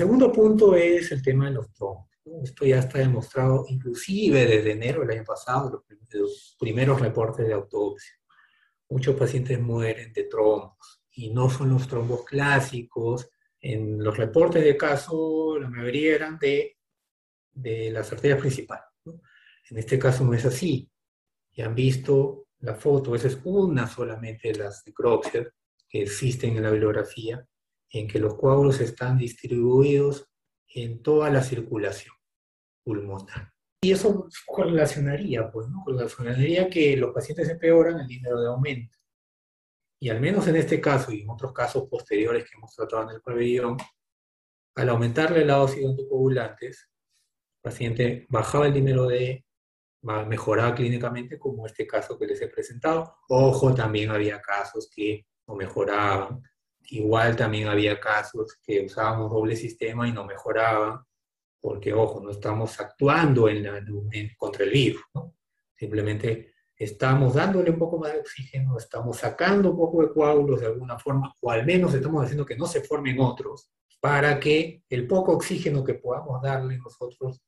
Segundo punto es el tema de los trombos. Esto ya está demostrado inclusive desde enero del año pasado, los primeros reportes de autopsia. Muchos pacientes mueren de trombos y no son los trombos clásicos. En los reportes de caso, la mayoría eran de, de las arterias principales. En este caso no es así. Ya han visto la foto, esa es una solamente de las necropsias que existen en la bibliografía, en que los coágulos están distribuidos en toda la circulación pulmonar. Y eso correlacionaría, pues, ¿no? Correlacionaría que los pacientes empeoran, el dinero de aumento. Y al menos en este caso y en otros casos posteriores que hemos tratado en el pabellón, al aumentarle la dosis de anticoagulantes, el paciente bajaba el dinero de mejoraba clínicamente, como este caso que les he presentado. Ojo, también había casos que no mejoraban. Igual también había casos que usábamos doble sistema y no mejoraban porque, ojo, no estamos actuando en contra el virus, ¿no? Simplemente estamos dándole un poco más de oxígeno, estamos sacando un poco de coágulos de alguna forma, o al menos estamos haciendo que no se formen otros, para que el poco oxígeno que podamos darle nosotros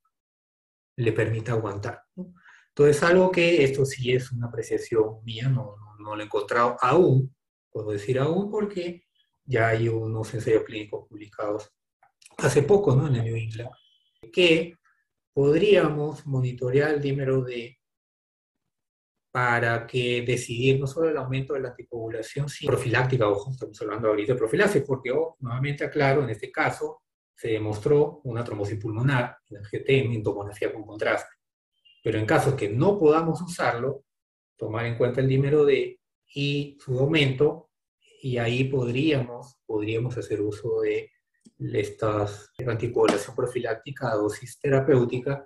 le permita aguantar. ¿no? Entonces, algo que esto sí es una apreciación mía, no, no, no lo he encontrado aún, puedo decir aún porque ya hay unos ensayos clínicos publicados hace poco, ¿no? En el New England, que podríamos monitorear el dímero D para que decidir no solo el aumento de la anticoagulación, sino profiláctica, ojo, estamos hablando ahorita de profilaxis, porque, oh, nuevamente aclaro, en este caso se demostró una trombosis pulmonar en el GT en tomografía con contraste. Pero en casos que no podamos usarlo, tomar en cuenta el dímero D y su aumento, y ahí podríamos, podríamos hacer uso de estas anticoagulación profiláctica a dosis terapéutica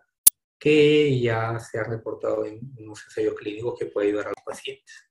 que ya se ha reportado en unos ensayos clínicos que puede ayudar a los pacientes.